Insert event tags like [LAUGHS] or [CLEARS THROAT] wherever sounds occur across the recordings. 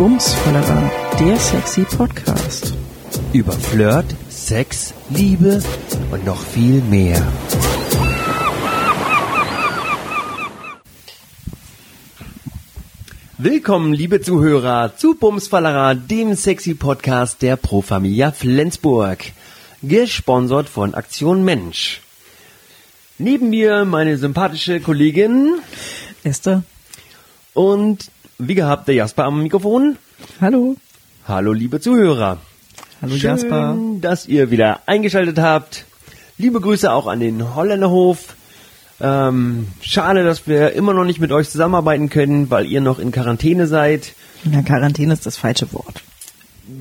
Bumsfallerer, der sexy Podcast. Über Flirt, Sex, Liebe und noch viel mehr. Willkommen, liebe Zuhörer, zu Bumsfallerer, dem sexy Podcast der Pro Familia Flensburg. Gesponsert von Aktion Mensch. Neben mir meine sympathische Kollegin Esther. und wie gehabt der Jasper am Mikrofon. Hallo. Hallo, liebe Zuhörer. Hallo Schön, Jasper. dass ihr wieder eingeschaltet habt. Liebe Grüße auch an den Holländerhof. Ähm, schade, dass wir immer noch nicht mit euch zusammenarbeiten können, weil ihr noch in Quarantäne seid. Ja, Quarantäne ist das falsche Wort.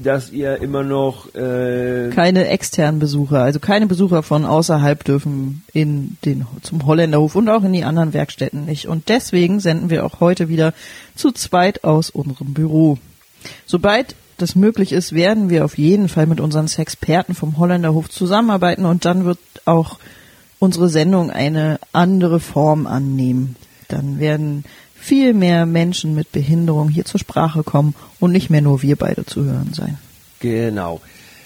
Dass ihr immer noch äh, Keine externen Besucher, also keine Besucher von außerhalb dürfen in den zum Holländerhof und auch in die anderen Werkstätten nicht. Und deswegen senden wir auch heute wieder zu zweit aus unserem Büro. Sobald das möglich ist, werden wir auf jeden Fall mit unseren Sexperten vom Holländerhof zusammenarbeiten und dann wird auch unsere Sendung eine andere Form annehmen. Dann werden viel mehr Menschen mit Behinderung hier zur Sprache kommen und nicht mehr nur wir beide zu hören sein. genau.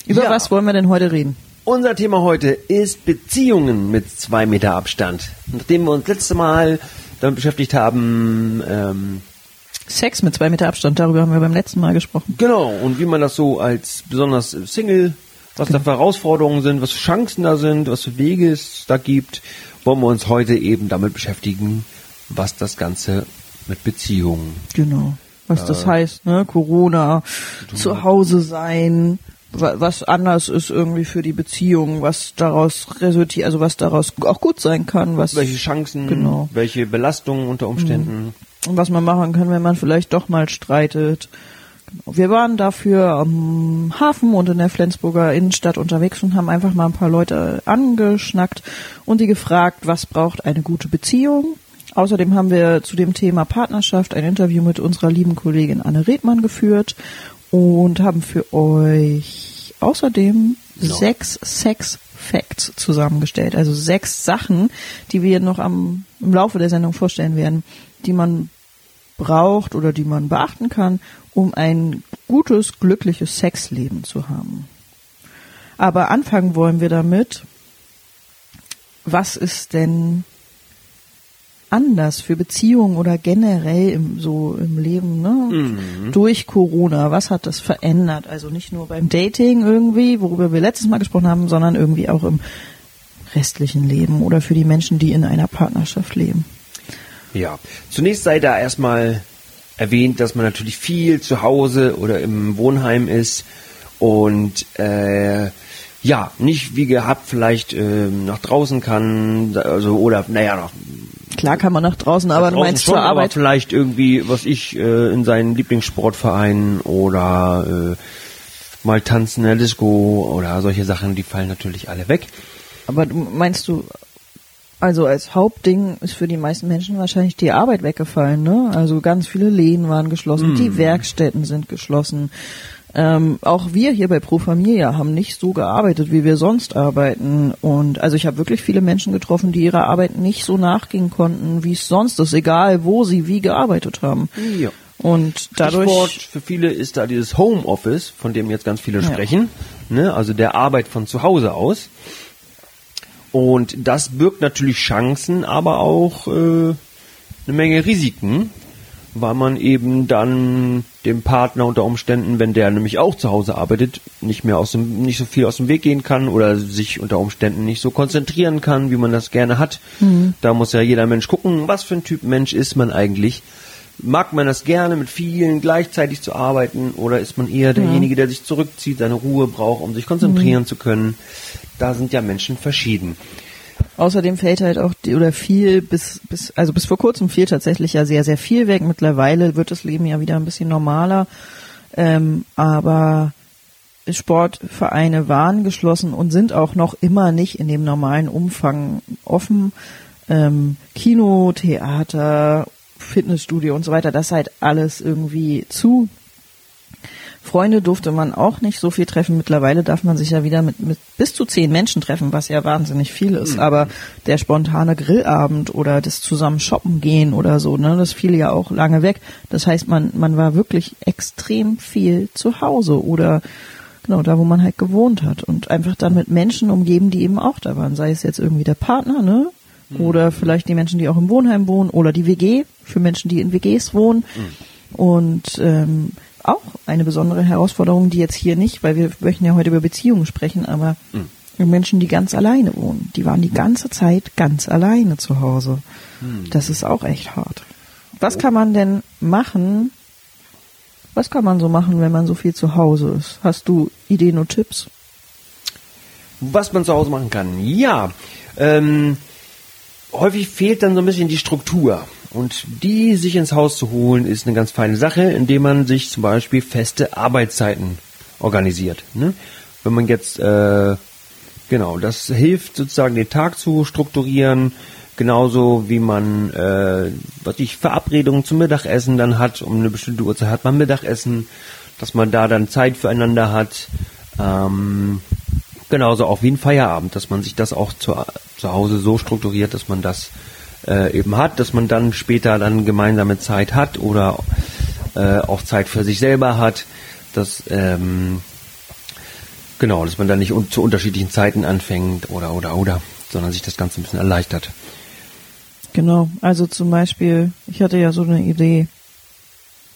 Über Ja, was wollen wir denn heute reden? Unser Thema heute ist Beziehungen mit zwei Meter Abstand. Nachdem wir uns letzte Mal damit beschäftigt haben, ähm, Sex mit zwei Meter Abstand, darüber haben wir beim letzten Mal gesprochen. Genau, und wie man das so als besonders Single, was da für Herausforderungen sind, was für Chancen da sind, was für Wege es da gibt, wollen wir uns heute eben damit beschäftigen, was das Ganze mit Beziehungen. Genau. Was das heißt, ne? Corona, zu Hause sein, wa- was anders ist irgendwie für die Beziehung, was daraus resultiert, also was daraus auch gut sein kann, was Welche Chancen, Genau. welche Belastungen unter Umständen. und was man machen kann, wenn man vielleicht doch mal streitet. Genau. Wir waren dafür am Hafen und in der Flensburger Innenstadt unterwegs und haben einfach mal ein paar Leute angeschnackt und die gefragt, was braucht eine gute Beziehung. Außerdem haben wir zu dem Thema Partnerschaft ein Interview mit unserer lieben Kollegin Anne Redmann geführt und haben für euch außerdem Ja. sechs Sex Facts zusammengestellt. Also sechs Sachen, die wir noch am, im Laufe der Sendung vorstellen werden, die man braucht oder die man beachten kann, um ein gutes, glückliches Sexleben zu haben. Aber anfangen wollen wir damit, was ist denn anders für Beziehungen oder generell im, so im Leben, ne? Durch Corona, was hat das verändert? Also nicht nur beim Dating irgendwie, worüber wir letztes Mal gesprochen haben, sondern irgendwie auch im restlichen Leben oder für die Menschen, die in einer Partnerschaft leben. Ja, zunächst sei da erstmal erwähnt, dass man natürlich viel zu Hause oder im Wohnheim ist und äh, ja, nicht wie gehabt vielleicht ähm, nach draußen kann, also oder naja, nach Klar kann man nach draußen, aber du meinst schon, zur aber Arbeit. vielleicht irgendwie, was ich, äh, in seinen Lieblingssportverein oder äh, mal tanzen in der Disco oder solche Sachen, die fallen natürlich alle weg. Aber du meinst du, also als Hauptding ist für die meisten Menschen wahrscheinlich die Arbeit weggefallen, ne? Also ganz viele Läden waren geschlossen, die Werkstätten sind geschlossen. Ähm, auch wir hier bei Pro Familia haben nicht so gearbeitet, wie wir sonst arbeiten. Und also ich habe wirklich viele Menschen getroffen, die ihrer Arbeit nicht so nachgehen konnten, wie es sonst ist, egal wo sie wie gearbeitet haben. Ja. Und dadurch Stichwort für viele ist da dieses Homeoffice, von dem jetzt ganz viele Ja. sprechen, ne? also der Arbeit von zu Hause aus. Und das birgt natürlich Chancen, aber auch äh, eine Menge Risiken, weil man eben dann dem Partner unter Umständen, wenn der nämlich auch zu Hause arbeitet, nicht mehr aus dem, nicht so viel aus dem Weg gehen kann oder sich unter Umständen nicht so konzentrieren kann, wie man das gerne hat. Da muss ja jeder Mensch gucken, was für ein Typ Mensch ist man eigentlich. Mag man das gerne, mit vielen gleichzeitig zu arbeiten, oder ist man eher derjenige, der sich zurückzieht, seine Ruhe braucht, um sich konzentrieren zu können? Da sind ja Menschen verschieden. Außerdem fällt halt auch die, oder viel bis bis also bis vor kurzem fiel tatsächlich ja sehr sehr viel weg. Mittlerweile wird das Leben ja wieder ein bisschen normaler, ähm, aber Sportvereine waren geschlossen und sind auch noch immer nicht in dem normalen Umfang offen. Ähm, Kino, Theater, Fitnessstudio und so weiter, das halt alles irgendwie zu. Freunde durfte man auch nicht so viel treffen. Mittlerweile darf man sich ja wieder mit, mit bis zu zehn Menschen treffen, was ja wahnsinnig viel ist. Aber der spontane Grillabend oder das zusammen shoppen gehen oder so, ne, das fiel ja auch lange weg. Das heißt, man, man war wirklich extrem viel zu Hause oder genau da, wo man halt gewohnt hat und einfach dann mit Menschen umgeben, die eben auch da waren. Sei es jetzt irgendwie der Partner, ne? Oder vielleicht die Menschen, die auch im Wohnheim wohnen oder die WG für Menschen, die in WGs wohnen. Und ähm, auch eine besondere Herausforderung, die jetzt hier nicht, weil wir möchten ja heute über Beziehungen sprechen, aber Menschen, die ganz alleine wohnen, die waren die ganze Zeit ganz alleine zu Hause. Das ist auch echt hart. Was kann man denn machen? Was kann man so machen, wenn man so viel zu Hause ist? Hast du Ideen und Tipps? Was man zu Hause machen kann. Ja, ähm, häufig fehlt dann so ein bisschen die Struktur. Und die sich ins Haus zu holen, ist eine ganz feine Sache, indem man sich zum Beispiel feste Arbeitszeiten organisiert. Ne? Wenn man jetzt, äh, genau, das hilft sozusagen den Tag zu strukturieren, genauso wie man, äh, was ich, Verabredungen zum Mittagessen dann hat, um eine bestimmte Uhrzeit hat man Mittagessen, dass man da dann Zeit füreinander hat. Ähm, genauso auch wie ein Feierabend, dass man sich das auch zu, zu Hause so strukturiert, dass man das äh, eben hat, dass man dann später dann gemeinsame Zeit hat oder äh, auch Zeit für sich selber hat, dass ähm, genau, dass man dann nicht un zu unterschiedlichen Zeiten anfängt oder oder oder, sondern sich das Ganze ein bisschen erleichtert. Genau, also zum Beispiel, ich hatte ja so eine Idee.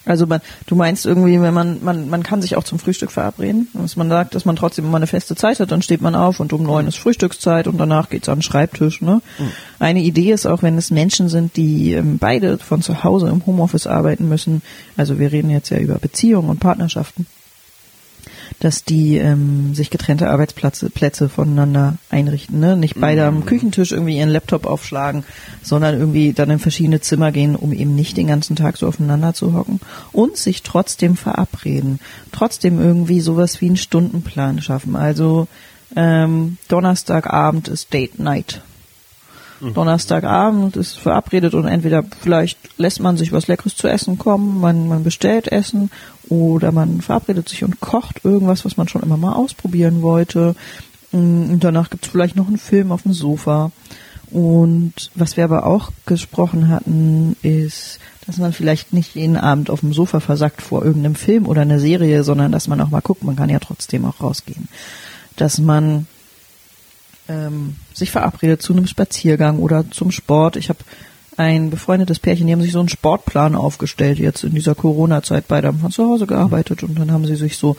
Also man, du meinst irgendwie, wenn man, man, man kann sich auch zum Frühstück verabreden, dass man sagt, dass man trotzdem immer eine feste Zeit hat, dann steht man auf und um neun ist Frühstückszeit und danach geht's an den Schreibtisch. Ne? Eine Idee ist auch, wenn es Menschen sind, die ähm, beide von zu Hause im Homeoffice arbeiten müssen, also wir reden jetzt ja über Beziehungen und Partnerschaften, dass die ähm, sich getrennte Arbeitsplätze Plätze voneinander einrichten. Ne? Nicht beide am Küchentisch irgendwie ihren Laptop aufschlagen, sondern irgendwie dann in verschiedene Zimmer gehen, um eben nicht den ganzen Tag so aufeinander zu hocken und sich trotzdem verabreden. Trotzdem irgendwie sowas wie einen Stundenplan schaffen. Also ähm, Donnerstagabend ist Date Night. Donnerstagabend ist verabredet und entweder vielleicht lässt man sich was Leckeres zu essen kommen, man, man bestellt Essen oder man verabredet sich und kocht irgendwas, was man schon immer mal ausprobieren wollte. Mm, Und danach gibt's vielleicht noch einen Film auf dem Sofa. Und was wir aber auch gesprochen hatten, ist, dass man vielleicht nicht jeden Abend auf dem Sofa versackt vor irgendeinem Film oder einer Serie, sondern dass man auch mal guckt, man kann ja trotzdem auch rausgehen. Dass man ähm, sich verabredet zu einem Spaziergang oder zum Sport. Ich habe ein befreundetes Pärchen, die haben sich so einen Sportplan aufgestellt jetzt in dieser Corona-Zeit. Beide haben von zu Hause gearbeitet und dann haben sie sich so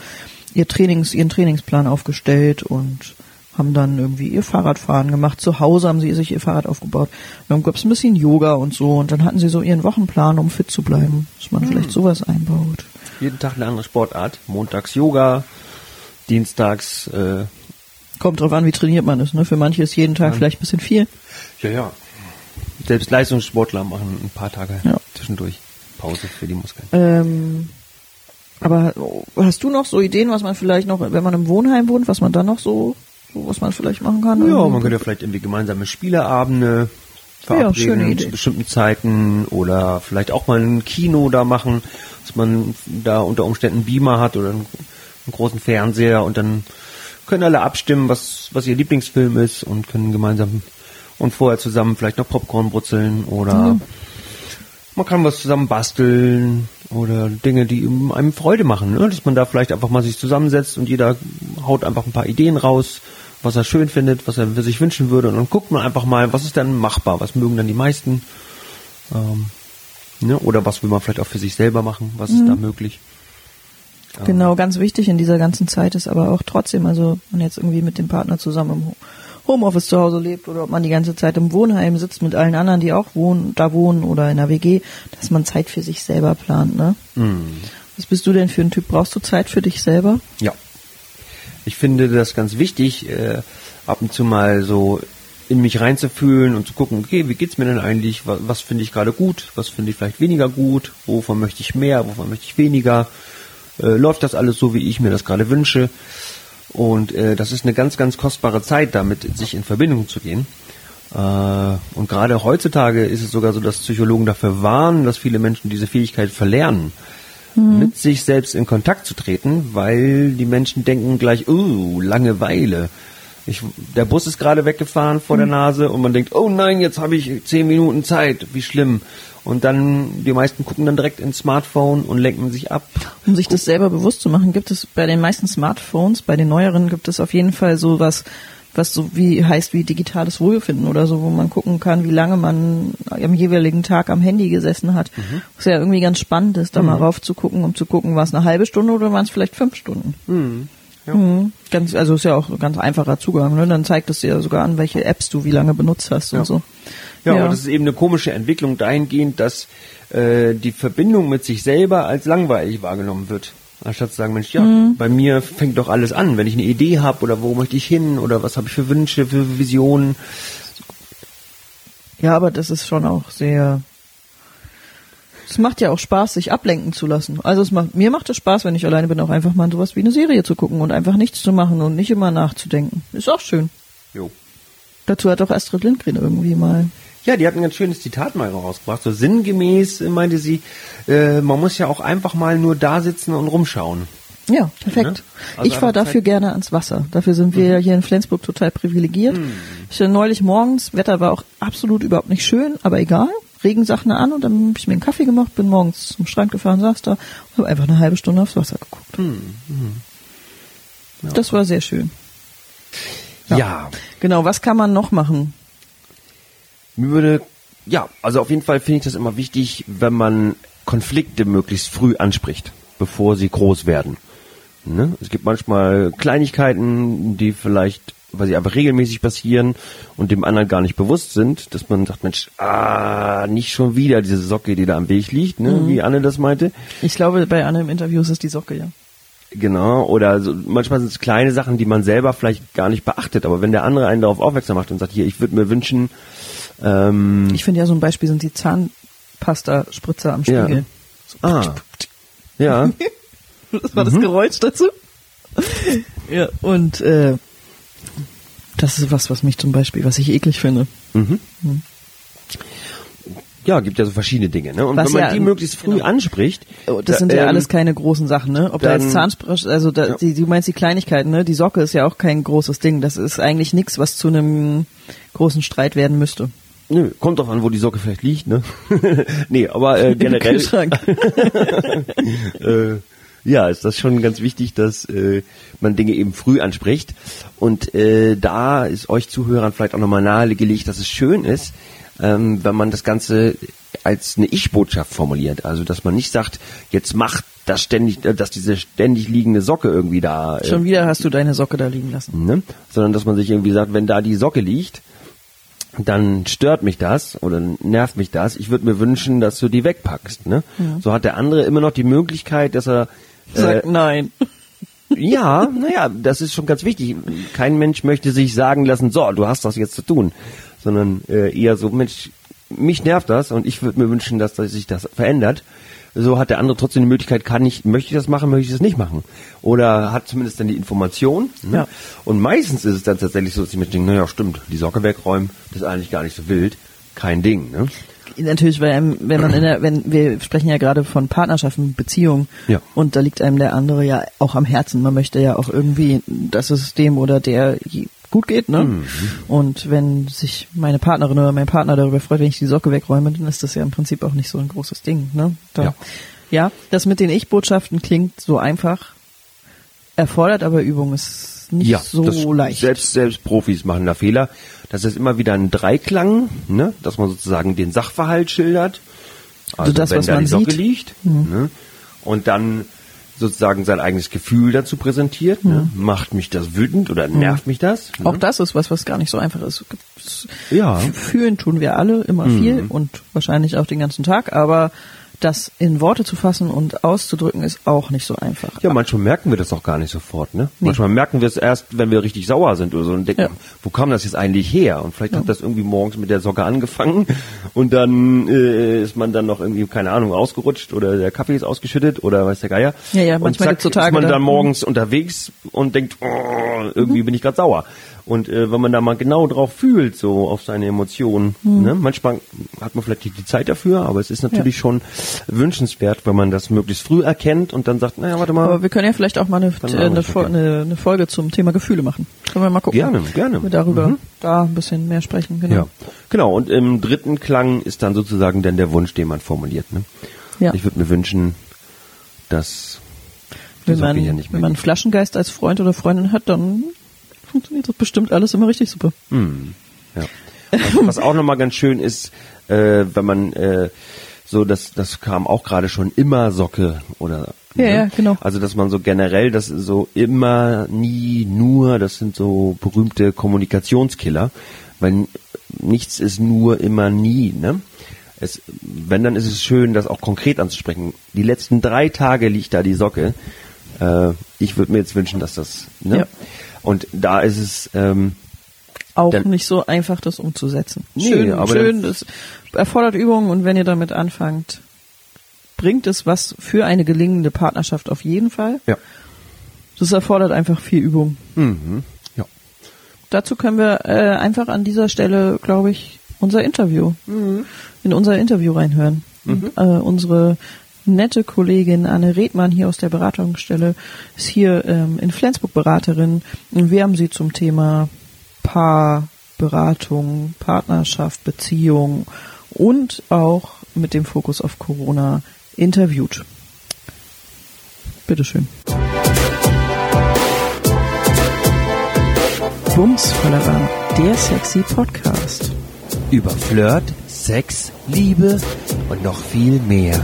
ihr Trainings, ihren Trainingsplan aufgestellt und haben dann irgendwie ihr Fahrradfahren gemacht. Zu Hause haben sie sich ihr Fahrrad aufgebaut. Dann gab es ein bisschen Yoga und so und dann hatten sie so ihren Wochenplan, um fit zu bleiben, dass man vielleicht sowas einbaut. Jeden Tag eine andere Sportart. Montags Yoga, dienstags äh, Kommt drauf an, wie trainiert man ist. Ne? Für manche ist jeden Tag vielleicht ein bisschen viel. Ja, ja. Selbst Leistungssportler machen ein paar Tage Ja. zwischendurch Pause für die Muskeln. Ähm, aber hast du noch so Ideen, was man vielleicht noch, wenn man im Wohnheim wohnt, was man dann noch so, so was man vielleicht machen kann? Ja, Irgendwie? man könnte vielleicht irgendwie gemeinsame Spieleabende Ja, verabreden Idee. zu bestimmten Zeiten oder vielleicht auch mal ein Kino da machen, dass man da unter Umständen einen Beamer hat oder einen, einen großen Fernseher und dann können alle abstimmen, was, was ihr Lieblingsfilm ist und können gemeinsam und vorher zusammen vielleicht noch Popcorn brutzeln oder man kann was zusammen basteln oder Dinge, die einem Freude machen, ne? dass man da vielleicht einfach mal sich zusammensetzt und jeder haut einfach ein paar Ideen raus, was er schön findet, was er sich wünschen würde und dann guckt man einfach mal, was ist dann machbar, was mögen dann die meisten ähm, ne? oder was will man vielleicht auch für sich selber machen, was ist da möglich. Genau, ganz wichtig in dieser ganzen Zeit ist aber auch trotzdem, also man jetzt irgendwie mit dem Partner zusammen im Ho- Homeoffice zu Hause lebt oder ob man die ganze Zeit im Wohnheim sitzt mit allen anderen, die auch wohnen, da wohnen oder in der WG, dass man Zeit für sich selber plant, ne? Was bist du denn für ein Typ? Brauchst du Zeit für dich selber? Ja. Ich finde das ganz wichtig, äh, ab und zu mal so in mich reinzufühlen und zu gucken, okay, wie geht's mir denn eigentlich? Was, was finde ich gerade gut? Was finde ich vielleicht weniger gut? Wovon möchte ich mehr? Wovon möchte ich weniger? Äh, läuft das alles so, wie ich mir das gerade wünsche? Und äh, das ist eine ganz, ganz kostbare Zeit, damit sich in Verbindung zu gehen. Äh, und gerade heutzutage ist es sogar so, dass Psychologen dafür warnen, dass viele Menschen diese Fähigkeit verlernen. mit sich selbst in Kontakt zu treten, weil die Menschen denken gleich, oh, Langeweile. Ich, der Bus ist gerade weggefahren vor der Nase und man denkt, oh nein, jetzt habe ich zehn Minuten Zeit, wie schlimm. Und dann, die meisten gucken dann direkt ins Smartphone und lenken sich ab. Um sich das selber bewusst zu machen, gibt es bei den meisten Smartphones, bei den neueren gibt es auf jeden Fall so was, was so wie heißt wie digitales Wohlbefinden oder so, wo man gucken kann, wie lange man am jeweiligen Tag am Handy gesessen hat. Mhm. Was ja irgendwie ganz spannend ist, da mal rauf zu gucken, um zu gucken, war es eine halbe Stunde oder waren es vielleicht fünf Stunden. Mhm. Ja. Mhm. Ganz, also ist ja auch ein ganz einfacher Zugang, ne? Dann zeigt es dir sogar an, welche Apps du wie lange benutzt hast Ja. und so. Ja, Ja. aber das ist eben eine komische Entwicklung dahingehend, dass äh, die Verbindung mit sich selber als langweilig wahrgenommen wird. Anstatt zu sagen, Mensch, ja, Mhm. bei mir fängt doch alles an. Wenn ich eine Idee habe oder wo möchte ich hin oder was habe ich für Wünsche, für Visionen. Ja, aber das ist schon auch sehr. Es macht ja auch Spaß, sich ablenken zu lassen. Also es macht, mir macht es Spaß, wenn ich alleine bin, auch einfach mal sowas wie eine Serie zu gucken und einfach nichts zu machen und nicht immer nachzudenken. Ist auch schön. Jo. Dazu hat auch Astrid Lindgren irgendwie mal. Ja, die hat ein ganz schönes Zitat mal rausgebracht. So sinngemäß äh, meinte sie, äh, man muss ja auch einfach mal nur da sitzen und rumschauen. Ja, perfekt. Ne? Also ich fahre dafür Zeit- gerne ans Wasser. Dafür sind wir ja hier in Flensburg total privilegiert. Ich war neulich morgens, Wetter war auch absolut überhaupt nicht schön, aber egal. Regensachen an und dann habe ich mir einen Kaffee gemacht, bin morgens zum Strand gefahren, saß da und habe einfach eine halbe Stunde aufs Wasser geguckt. Das war sehr schön. Ja. Genau, was kann man noch machen? Mir würde, ja, also auf jeden Fall finde ich das immer wichtig, wenn man Konflikte möglichst früh anspricht, bevor sie groß werden. Ne? Es gibt manchmal Kleinigkeiten, die vielleicht, weil sie einfach regelmäßig passieren und dem anderen gar nicht bewusst sind, dass man sagt, Mensch, ah, nicht schon wieder diese Socke, die da am Weg liegt, ne? wie Anne das meinte. Ich glaube, bei Anne im Interview ist es die Socke, ja. Genau, oder so, manchmal sind es kleine Sachen, die man selber vielleicht gar nicht beachtet, aber wenn der andere einen darauf aufmerksam macht und sagt, hier, ich würde mir wünschen, ähm, Ich finde ja so ein Beispiel sind die Zahnpasta-Spritzer am Ja. Spiegel. ah, ja, [LAUGHS] Das war das Geräusch dazu. ja, und äh, das ist was, was mich zum Beispiel, was ich eklig finde. ja, gibt ja so verschiedene Dinge, ne? Und Was wenn man ja- die möglichst früh genau. anspricht, Oh, Das da- sind ja ähm, alles keine großen Sachen, ne? Ob da dann- jetzt Zahnsprüche, also da, Ja. die, du meinst die Kleinigkeiten, ne? Die Socke ist ja auch kein großes Ding. Das ist eigentlich nichts, was zu einem großen Streit werden müsste. Nö, kommt drauf an, wo die Socke vielleicht liegt, ne? [LAUGHS] nee, aber äh, [LAUGHS] Im generell Kühlschrank. [LAUGHS] äh, ja, ist das schon ganz wichtig, dass äh, man Dinge eben früh anspricht. Und äh, da ist euch Zuhörern vielleicht auch nochmal nahegelegt, dass es schön ist, ähm, wenn man das Ganze als eine Ich-Botschaft formuliert. Also, dass man nicht sagt, jetzt macht das ständig, äh, dass diese ständig liegende Socke irgendwie da. Äh, Schon wieder hast du deine Socke da liegen lassen. ne? Sondern dass man sich irgendwie sagt, wenn da die Socke liegt, dann stört mich das oder nervt mich das. Ich würde mir wünschen, dass du die wegpackst. Ne? So hat der andere immer noch die Möglichkeit, dass er Sag äh, nein. [LAUGHS] ja, naja, das ist schon ganz wichtig. Kein Mensch möchte sich sagen lassen, so, du hast das jetzt zu tun, sondern äh, eher so, Mensch, mich nervt das und ich würde mir wünschen, dass, dass sich das verändert. So hat der andere trotzdem die Möglichkeit, kann ich, möchte ich das machen, möchte ich das nicht machen. Oder hat zumindest dann die Information. Ne? Ja. Und meistens ist es dann tatsächlich so, dass die Menschen denken, naja, stimmt, die Socke wegräumen, das ist eigentlich gar nicht so wild. Kein Ding, ne? Natürlich, weil einem, wenn man in der, wenn wir sprechen ja gerade von Partnerschaften, Beziehungen, Ja. und da liegt einem der andere ja auch am Herzen. Man möchte ja auch irgendwie, dass es dem oder der gut geht, ne? Mhm. Und wenn sich meine Partnerin oder mein Partner darüber freut, wenn ich die Socke wegräume, dann ist das ja im Prinzip auch nicht so ein großes Ding, ne? Da, Ja. ja, das mit den Ich-Botschaften klingt so einfach, erfordert aber Übung, ist nicht so das, leicht. Selbst, selbst Profis machen da Fehler. Das ist immer wieder ein Dreiklang, ne? dass man sozusagen den Sachverhalt schildert. Also das, wenn was da man die Socke sieht. Mhm. liegt. Ne? Und dann sozusagen sein eigenes Gefühl dazu präsentiert. Ne? Macht mich das wütend oder nervt mich das? Ne? Mhm. Auch das ist was, was gar nicht so einfach ist. Ja. Mhm. Fühlen tun wir alle immer viel und wahrscheinlich auch den ganzen Tag, aber das in Worte zu fassen und auszudrücken ist auch nicht so einfach. Ja, manchmal merken wir das auch gar nicht sofort, ne? Nee. Manchmal merken wir es erst, wenn wir richtig sauer sind oder so und denken, Ja. wo kam das jetzt eigentlich her? Und vielleicht hat das irgendwie morgens mit der Socke angefangen und dann äh, ist man dann noch irgendwie, keine Ahnung, ausgerutscht oder der Kaffee ist ausgeschüttet oder weiß der Geier. Ja, ja, und manchmal zack, gibt's so Tage, ist man da- dann morgens unterwegs und denkt, oh, irgendwie bin ich gerade sauer. Und äh, wenn man da mal genau drauf fühlt, so auf seine Emotionen, Hm. ne? manchmal hat man vielleicht nicht die Zeit dafür, aber es ist natürlich schon wünschenswert, wenn man das möglichst früh erkennt und dann sagt, naja, warte mal, Aber wir können ja vielleicht auch mal eine, äh, eine, eine, eine Folge zum Thema Gefühle machen. Können wir mal gucken. Gerne, gerne. Wir darüber Mhm. da ein bisschen mehr sprechen. Genau. Ja, genau. Und im dritten Klang ist dann sozusagen dann der Wunsch, den man formuliert. Ne? Ja. Ich würde mir wünschen, dass wenn man, mehr wenn man. Flaschengeist als Freund oder Freundin hat, dann funktioniert das bestimmt alles immer richtig super. Hm, ja. was, was auch nochmal ganz schön ist, äh, wenn man äh, so, das, das kam auch gerade schon immer Socke oder Ja, ja, genau. Also dass man so generell, das so immer, nie, nur, das sind so berühmte Kommunikationskiller, weil nichts ist nur, immer, nie, ne? Es, wenn, dann ist es schön, das auch konkret anzusprechen. Die letzten drei Tage liegt da die Socke. Äh, ich würde mir jetzt wünschen, dass das, ne? Ja. Und da ist es, ähm, Auch Dann- nicht so einfach, das umzusetzen. Nee, schön, aber schön, das erfordert Übung und wenn ihr damit anfangt, bringt es was für eine gelingende Partnerschaft auf jeden Fall. ja. Das erfordert einfach viel Übung. Mhm. Ja. Dazu können wir äh, einfach an dieser Stelle, glaube ich, unser Interview, in unser Interview reinhören. Äh, unsere nette Kollegin Anne Redmann hier aus der Beratungsstelle ist hier ähm, in Flensburg Beraterin und wir haben sie zum Thema Paarberatung, Partnerschaft, Beziehung und auch mit dem Fokus auf Corona interviewt. Bitteschön. Bumsfallera, der sexy Podcast. Über Flirt, Sex, Liebe und noch viel mehr.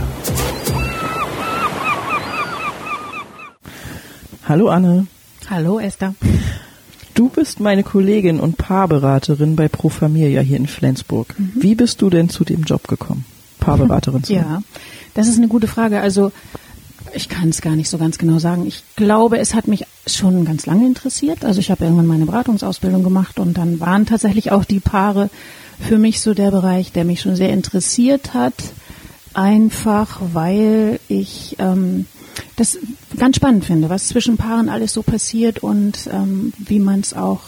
Hallo Anne, Hallo Esther. du bist meine Kollegin und Paarberaterin bei Pro Familia hier in Flensburg. Wie bist du denn zu dem Job gekommen? Paarberaterin zu werden? Ja, das ist eine gute Frage. Also ich kann es gar nicht so ganz genau sagen. Ich glaube, es hat mich schon ganz lange interessiert. Also ich habe irgendwann meine Beratungsausbildung gemacht und dann waren tatsächlich auch die Paare für mich so der Bereich, der mich schon sehr interessiert hat. Einfach weil ich ähm, das ganz spannend finde, was zwischen Paaren alles so passiert und ähm, wie man es auch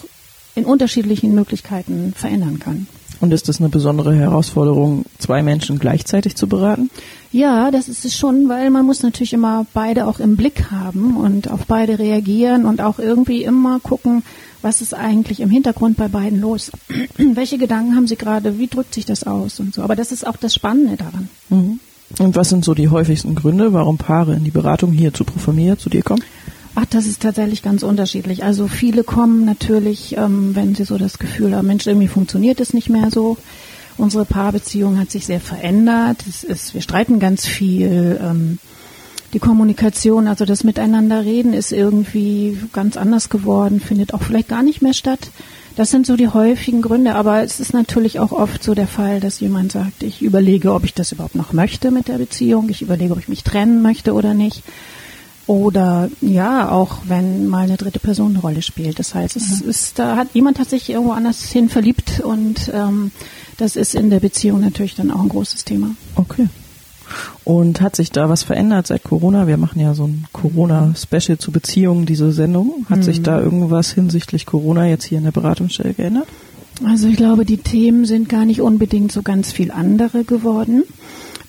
in unterschiedlichen Möglichkeiten verändern kann. Und ist das eine besondere Herausforderung, zwei Menschen gleichzeitig zu beraten? Ja, das ist es schon, weil man muss natürlich immer beide auch im Blick haben und auf beide reagieren und auch irgendwie immer gucken, was ist eigentlich im Hintergrund bei beiden los? [CLEARS THROAT] Welche Gedanken haben sie gerade? Wie drückt sich das aus und so? Aber das ist auch das Spannende daran. Mhm. Und was sind so die häufigsten Gründe, warum Paare in die Beratung hier zu Pro Familia zu dir kommen? Ach, das ist tatsächlich ganz unterschiedlich. Also viele kommen natürlich, ähm, wenn sie so das Gefühl haben, Mensch, irgendwie funktioniert es nicht mehr so. Unsere Paarbeziehung hat sich sehr verändert. Es ist, wir streiten ganz viel. Ähm, die Kommunikation, also das Miteinanderreden, ist irgendwie ganz anders geworden, findet auch vielleicht gar nicht mehr statt. Das sind so die häufigen Gründe, aber es ist natürlich auch oft so der Fall, dass jemand sagt, ich überlege, ob ich das überhaupt noch möchte mit der Beziehung, ich überlege, ob ich mich trennen möchte oder nicht. Oder ja, auch wenn mal eine dritte Person eine Rolle spielt. Das heißt, es ist, da hat jemand hat sich irgendwo anders hin verliebt und ähm, das ist in der Beziehung natürlich dann auch ein großes Thema. Okay. Und hat sich da was verändert seit Corona? Wir machen ja so ein Corona-Special zu Beziehungen, diese Sendung. Hat sich da irgendwas hinsichtlich Corona jetzt hier in der Beratungsstelle geändert? Also ich glaube, die Themen sind gar nicht unbedingt so ganz viel andere geworden.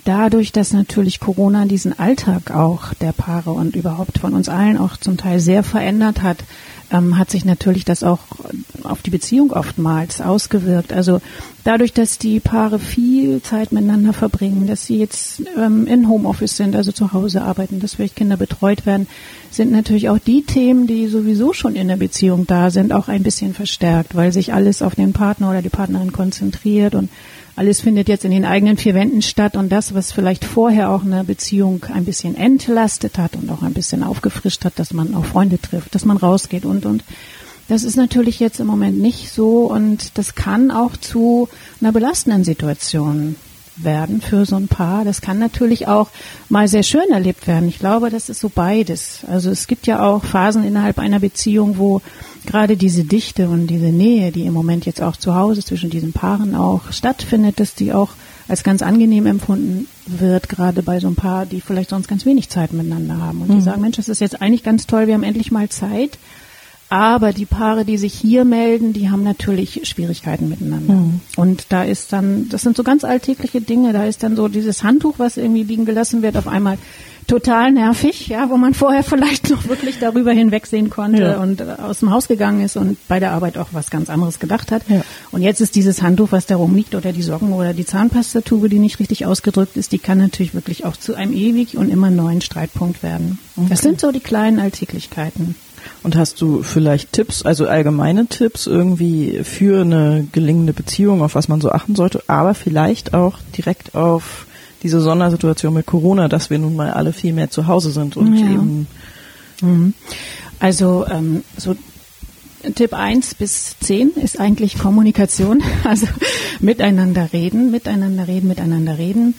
Dadurch, dass natürlich Corona diesen Alltag auch der Paare und überhaupt von uns allen auch zum Teil sehr verändert hat, ähm, hat sich natürlich das auch auf die Beziehung oftmals ausgewirkt. Also dadurch, dass die Paare viel Zeit miteinander verbringen, dass sie jetzt ähm, in Homeoffice sind, also zu Hause arbeiten, dass vielleicht Kinder betreut werden, sind natürlich auch die Themen, die sowieso schon in der Beziehung da sind, auch ein bisschen verstärkt, weil sich alles auf den Partner oder die Partnerin konzentriert und alles findet jetzt in den eigenen vier Wänden statt und das, was vielleicht vorher auch eine Beziehung ein bisschen entlastet hat und auch ein bisschen aufgefrischt hat, dass man auch Freunde trifft, dass man rausgeht und, und. Das ist natürlich jetzt im Moment nicht so und das kann auch zu einer belastenden Situation werden für so ein Paar. Das kann natürlich auch mal sehr schön erlebt werden. Ich glaube, das ist so beides. Also es gibt ja auch Phasen innerhalb einer Beziehung, wo gerade diese Dichte und diese Nähe, die im Moment jetzt auch zu Hause zwischen diesen Paaren auch stattfindet, dass die auch als ganz angenehm empfunden wird, gerade bei so einem Paar, die vielleicht sonst ganz wenig Zeit miteinander haben. Und die sagen, Mensch, das ist jetzt eigentlich ganz toll, wir haben endlich mal Zeit. Aber die Paare, die sich hier melden, die haben natürlich Schwierigkeiten miteinander. Mhm. Und da ist dann, das sind so ganz alltägliche Dinge. Da ist dann so dieses Handtuch, was irgendwie liegen gelassen wird, auf einmal total nervig, ja, wo man vorher vielleicht noch wirklich darüber hinwegsehen konnte ja. und äh, aus dem Haus gegangen ist und bei der Arbeit auch was ganz anderes gedacht hat. Ja. Und jetzt ist dieses Handtuch, was da rumliegt oder die Socken oder die Zahnpastatube, die nicht richtig ausgedrückt ist, die kann natürlich wirklich auch zu einem ewig und immer neuen Streitpunkt werden. Okay. Das sind so die kleinen Alltäglichkeiten. Und hast du vielleicht Tipps, also allgemeine Tipps irgendwie für eine gelingende Beziehung, auf was man so achten sollte, aber vielleicht auch direkt auf diese Sondersituation mit Corona, dass wir nun mal alle viel mehr zu Hause sind und ja. eben. Mhm. Also ähm, so Tipp 1 bis 10 ist eigentlich Kommunikation, [LAUGHS] also miteinander reden, miteinander reden, miteinander reden.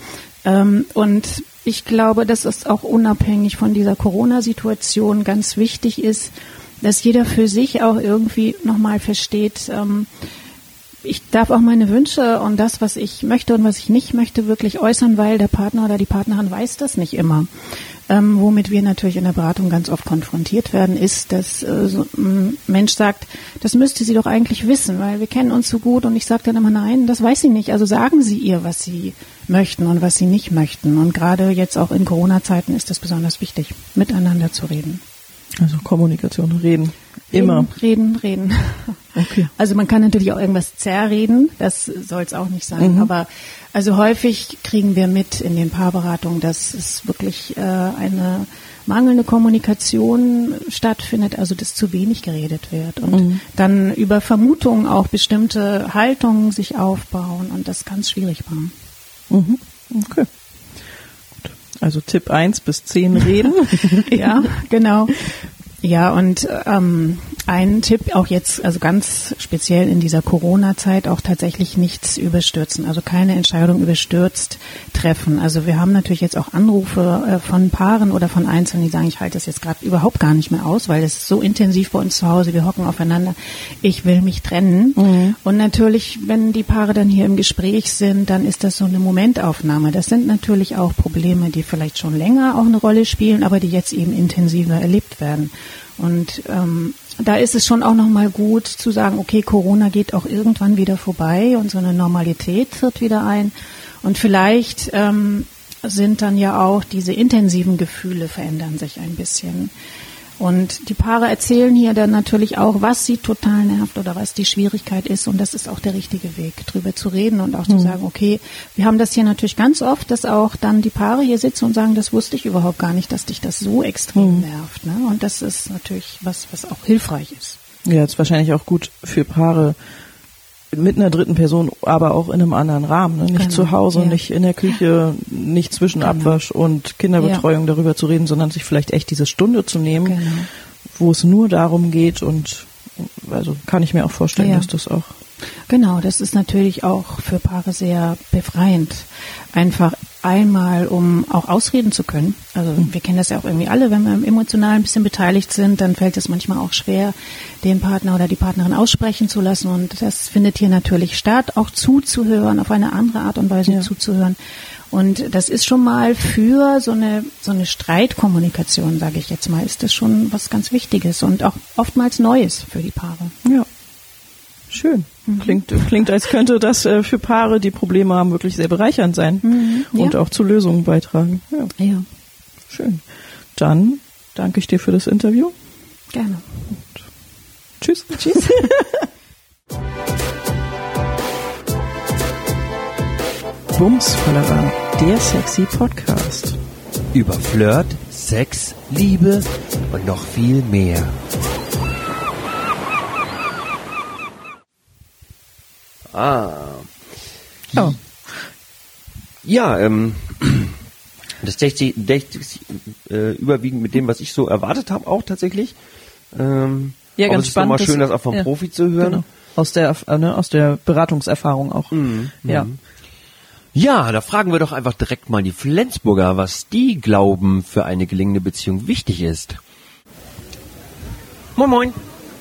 Ähm, und ich glaube, dass es auch unabhängig von dieser Corona-Situation ganz wichtig ist, dass jeder für sich auch irgendwie nochmal versteht, ähm, ich darf auch meine Wünsche und das, was ich möchte und was ich nicht möchte, wirklich äußern, weil der Partner oder die Partnerin weiß das nicht immer. Ähm, womit wir natürlich in der Beratung ganz oft konfrontiert werden, ist, dass äh, so ein Mensch sagt, das müsste sie doch eigentlich wissen, weil wir kennen uns so gut und ich sage dann immer, nein, das weiß sie nicht. Also sagen Sie ihr, was Sie möchten und was Sie nicht möchten. Und gerade jetzt auch in Corona-Zeiten ist es besonders wichtig, miteinander zu reden. Also Kommunikation, reden. Immer. Reden, reden, reden. [LAUGHS] Okay. Also man kann natürlich auch irgendwas zerreden, das soll es auch nicht sein. Mhm. Aber also häufig kriegen wir mit in den Paarberatungen, dass es wirklich äh, eine mangelnde Kommunikation stattfindet, also dass zu wenig geredet wird und mhm. dann über Vermutungen auch bestimmte Haltungen sich aufbauen und das ganz schwierig war. Mhm. Okay. Also Tipp 1 bis 10 reden. [LAUGHS] ja, genau. Ja, und ähm, ein Tipp auch jetzt, also ganz speziell in dieser Corona-Zeit, auch tatsächlich nichts überstürzen, also keine Entscheidung überstürzt treffen. Also wir haben natürlich jetzt auch Anrufe äh, von Paaren oder von Einzelnen, die sagen, ich halte das jetzt gerade überhaupt gar nicht mehr aus, weil es ist so intensiv bei uns zu Hause, wir hocken aufeinander, ich will mich trennen. Mhm. Und natürlich, wenn die Paare dann hier im Gespräch sind, dann ist das so eine Momentaufnahme. Das sind natürlich auch Probleme, die vielleicht schon länger auch eine Rolle spielen, aber die jetzt eben intensiver erlebt werden. Und ähm, da ist es schon auch nochmal gut zu sagen, okay, Corona geht auch irgendwann wieder vorbei und so eine Normalität tritt wieder ein. Und vielleicht ähm, sind dann ja auch diese intensiven Gefühle verändern sich ein bisschen. Und die Paare erzählen hier dann natürlich auch, was sie total nervt oder was die Schwierigkeit ist. Und das ist auch der richtige Weg, drüber zu reden und auch mhm. zu sagen, okay, wir haben das hier natürlich ganz oft, dass auch dann die Paare hier sitzen und sagen, das wusste ich überhaupt gar nicht, dass dich das so extrem mhm. nervt. Ne? Und das ist natürlich was, was auch hilfreich ist. Ja, ist wahrscheinlich auch gut für Paare, mit einer dritten Person, aber auch in einem anderen Rahmen. Ne? Nicht genau. zu Hause, ja. nicht in der Küche, nicht zwischen genau. Abwasch und Kinderbetreuung ja. darüber zu reden, sondern sich vielleicht echt diese Stunde zu nehmen, genau. wo es nur darum geht und also kann ich mir auch vorstellen, ja. dass das auch Genau, das ist natürlich auch für Paare sehr befreiend. Einfach einmal, um auch ausreden zu können. Also mhm. wir kennen das ja auch irgendwie alle, wenn wir emotional ein bisschen beteiligt sind, dann fällt es manchmal auch schwer, den Partner oder die Partnerin aussprechen zu lassen. Und das findet hier natürlich statt, auch zuzuhören, auf eine andere Art und Weise ja. zuzuhören. Und das ist schon mal für so eine so eine Streitkommunikation, sage ich jetzt mal, ist das schon was ganz Wichtiges und auch oftmals Neues für die Paare. Ja. Schön. Mhm. Klingt, klingt, als könnte das äh, für Paare, die Probleme haben, wirklich sehr bereichernd sein mhm. ja. und auch zu Lösungen beitragen. Ja. ja. Schön. Dann danke ich dir für das Interview. Gerne. Und tschüss. Tschüss. [LAUGHS] Bumsfallerer, der sexy Podcast. Über Flirt, Sex, Liebe und noch viel mehr. Ah. Oh. Ja, ähm, [CLEARS THROAT] das deckt sich, deckt sich äh, überwiegend mit dem, was ich so erwartet habe, auch tatsächlich. Ähm, ja, ganz aber es ist nochmal schön, das auch vom ja, Profi zu hören. Genau. Aus der, äh, ne, aus der Beratungserfahrung auch. Mhm, ja. Mhm. Ja, da fragen wir doch einfach direkt mal die Flensburger, was die glauben für eine gelingende Beziehung wichtig ist. Moin Moin,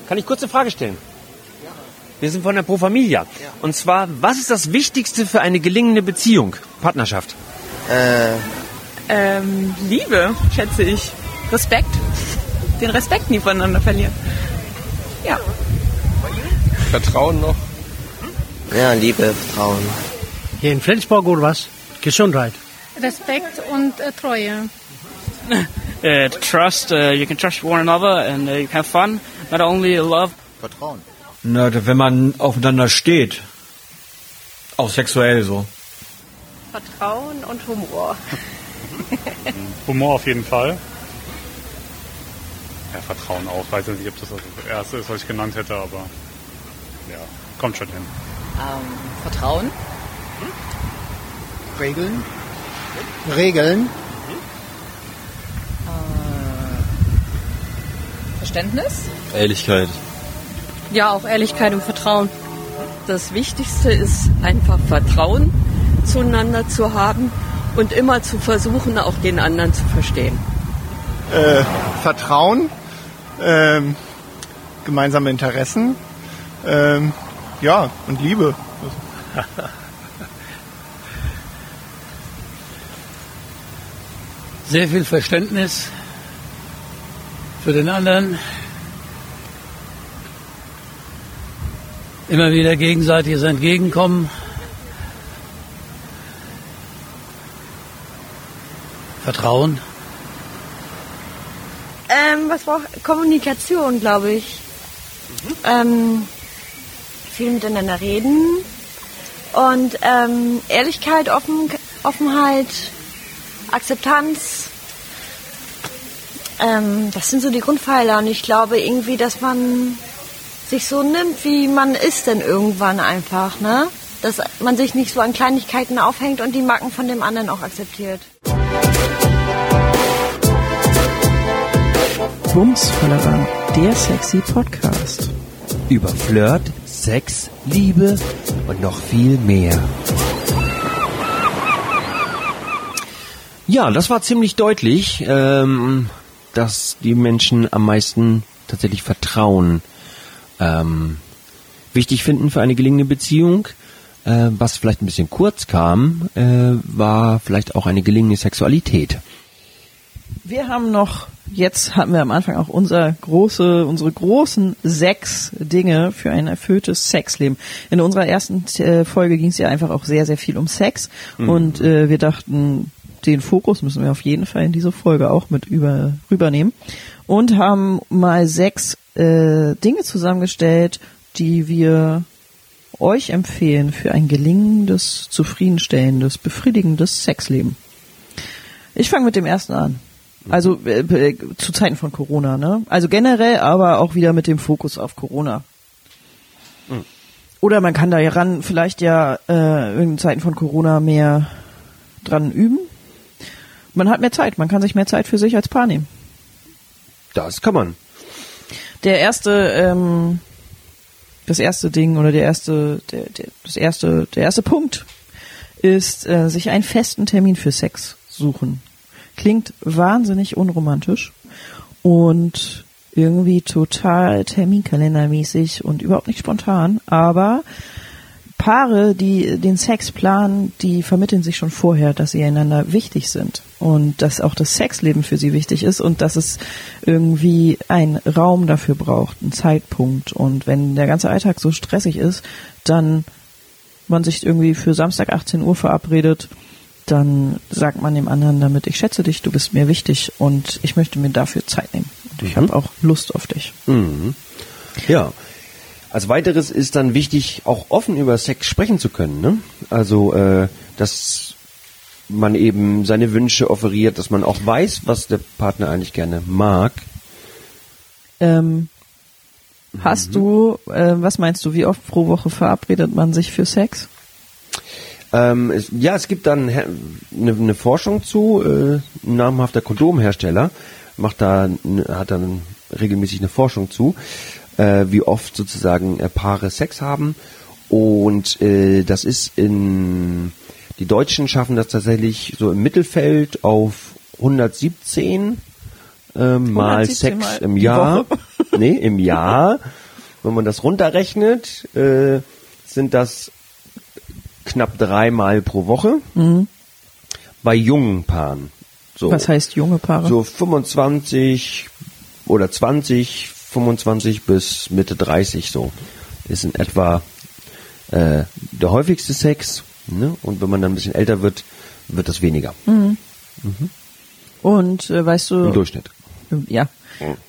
kann ich kurz eine Frage stellen? Wir sind von der Pro Familia. Ja. Und zwar, was ist das Wichtigste für eine gelingende Beziehung, Partnerschaft? Äh. Ähm, Liebe, schätze ich. Respekt. Den Respekt nie voneinander verlieren. Vertrauen noch. Ja, Liebe, Vertrauen. Hier in Flensburg oder was? Gesundheit. Respekt und äh, Treue. uh, [LAUGHS] trust, uh, you can trust one another and uh, you can have fun. Not only love. Vertrauen. Na, wenn man aufeinander steht. Auch sexuell so. Vertrauen und Humor. [LAUGHS] Humor auf jeden Fall. Ja, Vertrauen auch. Weiß nicht, ob das das erste ist, was ich genannt hätte, aber ja, kommt schon hin. Ähm, Vertrauen. Regeln. Regeln. Äh, Verständnis. Ehrlichkeit. Ja, auch Ehrlichkeit und Vertrauen. Das Wichtigste ist einfach Vertrauen zueinander zu haben und immer zu versuchen, auch den anderen zu verstehen. Äh, Vertrauen, ähm, gemeinsame Interessen, ähm, ja, und Liebe. Sehr viel Verständnis für den anderen. Immer wieder gegenseitiges Entgegenkommen. Vertrauen. Ähm, was braucht Kommunikation, glaube ich. Ähm, viel miteinander reden und ähm, Ehrlichkeit, Offen, Offenheit, Akzeptanz. Ähm, das sind so die Grundpfeiler und ich glaube irgendwie, dass man sich so nimmt, wie man ist denn irgendwann einfach, ne? Dass man sich nicht so an Kleinigkeiten aufhängt und die Macken von dem anderen auch akzeptiert. Bumsfallerei, der sexy Podcast. Über Flirt, Sex, Liebe und noch viel mehr. Ja, das war ziemlich deutlich, ähm, dass die Menschen am meisten tatsächlich Vertrauen ähm, wichtig finden für eine gelingende Beziehung. Äh, was vielleicht ein bisschen kurz kam, äh, war vielleicht auch eine gelingende Sexualität. Wir haben noch, jetzt hatten wir am Anfang auch unser große, unsere großen sechs Dinge für ein erfülltes Sexleben. In unserer ersten äh, Folge ging es ja einfach auch sehr, sehr viel um Sex Mhm. und äh, wir dachten, den Fokus müssen wir auf jeden Fall in diese Folge auch mit über, rübernehmen und haben mal sechs äh, Dinge zusammengestellt, die wir euch empfehlen für ein gelingendes, zufriedenstellendes, befriedigendes Sexleben. Ich fange mit dem ersten an. Also äh, äh, zu Zeiten von Corona, ne? Also generell, aber auch wieder mit dem Fokus auf Corona. Mhm. Oder man kann da ja ran, vielleicht ja äh, in Zeiten von Corona mehr dran üben. Man hat mehr Zeit, man kann sich mehr Zeit für sich als Paar nehmen. Das kann man. Der erste, ähm, das erste Ding oder der erste, der, der, das erste, der erste Punkt ist, äh, sich einen festen Termin für Sex suchen. Klingt wahnsinnig unromantisch und irgendwie total terminkalendermäßig und überhaupt nicht spontan, aber Paare, die den Sex planen, die vermitteln sich schon vorher, dass sie einander wichtig sind und dass auch das Sexleben für sie wichtig ist und dass es irgendwie einen Raum dafür braucht, einen Zeitpunkt. Und wenn der ganze Alltag so stressig ist, dann man sich irgendwie für Samstag 18 Uhr verabredet, dann sagt man dem anderen damit, ich schätze dich, du bist mir wichtig und ich möchte mir dafür Zeit nehmen. Und ich Mhm. habe auch Lust auf dich. Mhm. Ja. Als weiteres ist dann wichtig, auch offen über Sex sprechen zu können. Ne? Also, äh, dass man eben seine Wünsche offeriert, dass man auch weiß, was der Partner eigentlich gerne mag. Ähm, hast du, äh, was meinst du, wie oft pro Woche verabredet man sich für Sex? Ähm, es, ja, es gibt dann eine, eine Forschung zu. Äh, ein namhafter Kondomhersteller macht da, hat dann regelmäßig eine Forschung zu, äh, wie oft sozusagen äh, Paare Sex haben. Und äh, das ist in die Deutschen schaffen das tatsächlich so im Mittelfeld auf 117 ähm, mal 117 Sex Mal im Jahr. [LAUGHS] Nee, im Jahr. Wenn man das runterrechnet, äh, sind das knapp dreimal pro Woche Mhm. bei jungen Paaren. So, Was heißt junge Paare? so 25 oder 20, 25 bis Mitte 30 so ist in etwa äh, der häufigste Sex. Ne? Und wenn man dann ein bisschen älter wird, wird das weniger. Mhm. Und äh, weißt du. Im Durchschnitt. Ja.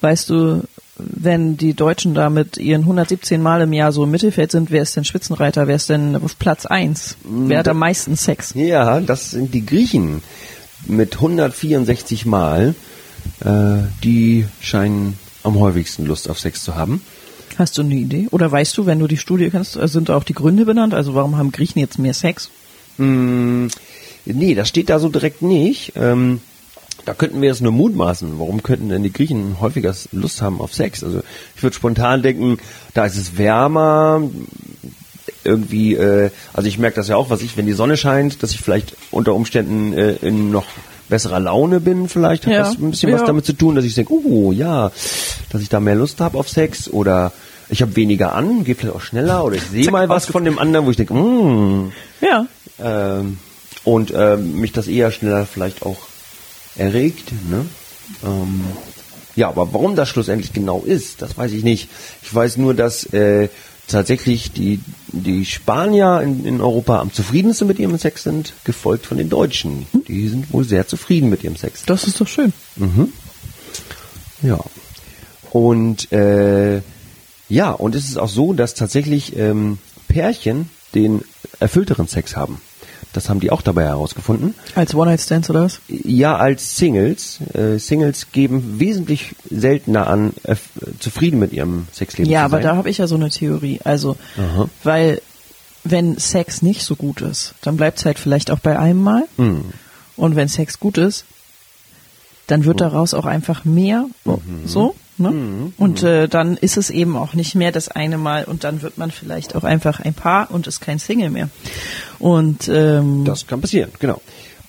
Weißt du, wenn die Deutschen da mit ihren 117 Mal im Jahr so im Mittelfeld sind, wer ist denn Spitzenreiter? Wer ist denn auf Platz 1? Wer hat am meisten Sex? Ja, das sind die Griechen mit 164 Mal. Äh, die scheinen am häufigsten Lust auf Sex zu haben. Hast du eine Idee? Oder weißt du, wenn du die Studie kennst, äh, sind da auch die Gründe benannt? Also warum haben Griechen jetzt mehr Sex? Mm, nee, das steht da so direkt nicht. Ähm, da könnten wir jetzt nur mutmaßen. Warum könnten denn die Griechen häufiger Lust haben auf Sex? Also ich würde spontan denken, da ist es wärmer, irgendwie, äh, also ich merke das ja auch, was ich, wenn die Sonne scheint, dass ich vielleicht unter Umständen äh, in noch besserer Laune bin, vielleicht hat Ja. das ein bisschen Ja. was damit zu tun, dass ich denke, oh ja, dass ich da mehr Lust habe auf Sex oder ich habe weniger an, geht vielleicht auch schneller oder ich sehe mal was von dem anderen, wo ich denke, mm, Ja. ähm, und ähm, mich das eher schneller vielleicht auch erregt. Ne? Ähm, ja, aber warum das schlussendlich genau ist, das weiß ich nicht. Ich weiß nur, dass äh, tatsächlich die, die Spanier in, in Europa am zufriedensten mit ihrem Sex sind, gefolgt von den Deutschen. Die sind wohl sehr zufrieden mit ihrem Sex. Das ist doch schön. Mhm. Ja. Und äh, ja, und es ist auch so, dass tatsächlich ähm, Pärchen den erfüllteren Sex haben. Das haben die auch dabei herausgefunden. Als One-Night-Stands oder was? Ja, als Singles. Äh, Singles geben wesentlich seltener an, äh, zufrieden mit ihrem Sexleben Ja, zu aber sein. da habe ich ja so eine Theorie. Also, Aha. weil wenn Sex nicht so gut ist, dann bleibt es halt vielleicht auch bei einem Mal. Hm. Und wenn Sex gut ist, dann wird daraus auch einfach mehr. So. Ne? Und äh, dann ist es eben auch nicht mehr das eine Mal und dann wird man vielleicht auch einfach ein Paar und ist kein Single mehr. Und ähm, Das kann passieren, genau.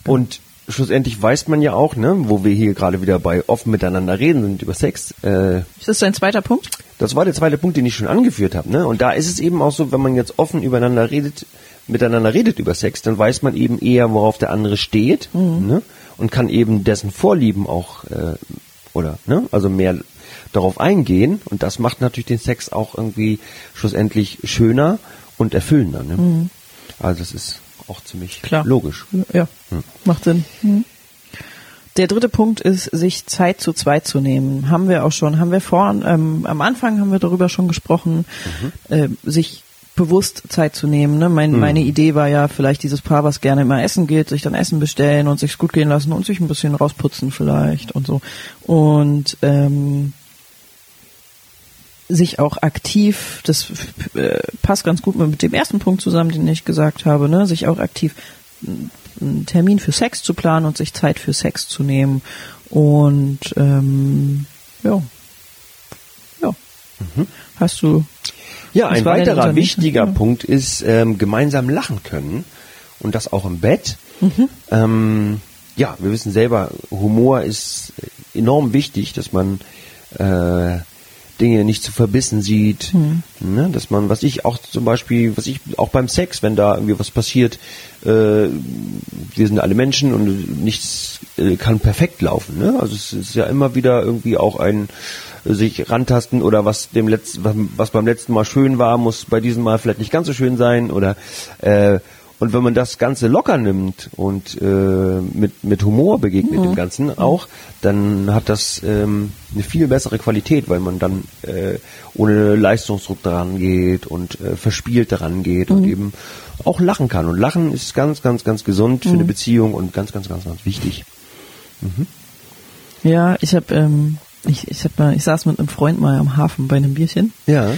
Und schlussendlich weiß man ja auch, ne, wo wir hier gerade wieder bei offen miteinander reden sind über Sex. Äh, ist das dein zweiter Punkt? das war der zweite Punkt, den ich schon angeführt habe. Ne? Und da ist es eben auch so, wenn man jetzt offen übereinander redet, miteinander redet über Sex, dann weiß man eben eher, worauf der andere steht ne? und kann eben dessen Vorlieben auch äh, oder ne, also mehr darauf eingehen. Und das macht natürlich den Sex auch irgendwie schlussendlich schöner und erfüllender. Ne? Mhm. Also das ist auch ziemlich Klar. logisch. Ja, Hm. macht Sinn. Mhm. Der dritte Punkt ist, sich Zeit zu zweit zu nehmen. Haben wir auch schon, haben wir vorhin, ähm, am Anfang haben wir darüber schon gesprochen, äh, sich bewusst Zeit zu nehmen. Ne? Mein, Mhm. Meine Idee war ja vielleicht dieses Paar, was gerne immer essen geht, sich dann Essen bestellen und sich's gut gehen lassen und sich ein bisschen rausputzen vielleicht und so. Und ähm, sich auch aktiv, das äh, passt ganz gut mit dem ersten Punkt zusammen, den ich gesagt habe, ne, sich auch aktiv einen Termin für Sex zu planen und sich Zeit für Sex zu nehmen. Und ähm, ja. Ja. Hast du Ja, ein weiterer wichtiger nächster? Punkt ist ähm, gemeinsam lachen können und das auch im Bett. Mhm. Ähm, ja, wir wissen selber, Humor ist enorm wichtig, dass man äh, Dinge nicht zu verbissen sieht, Mhm. ne? dass man, was ich auch zum Beispiel, was ich auch beim Sex, wenn da irgendwie was passiert, äh, wir sind alle Menschen und nichts äh, kann perfekt laufen. Ne? Also es ist ja immer wieder irgendwie auch ein äh, sich rantasten oder was dem letzten, was, was beim letzten Mal schön war, muss bei diesem Mal vielleicht nicht ganz so schön sein oder äh, und wenn man das Ganze locker nimmt und äh, mit, mit Humor begegnet Mhm. dem Ganzen auch, dann hat das ähm, eine viel bessere Qualität, weil man dann äh, ohne Leistungsdruck daran geht und äh, verspielt daran geht und Mhm. eben auch lachen kann. Und Lachen ist ganz, ganz, ganz gesund für Mhm. eine Beziehung und ganz, ganz, ganz, ganz wichtig. Mhm. Ja, ich habe, ähm, ich, ich hab mal, ich saß mit einem Freund mal am Hafen bei einem Bierchen. Ja.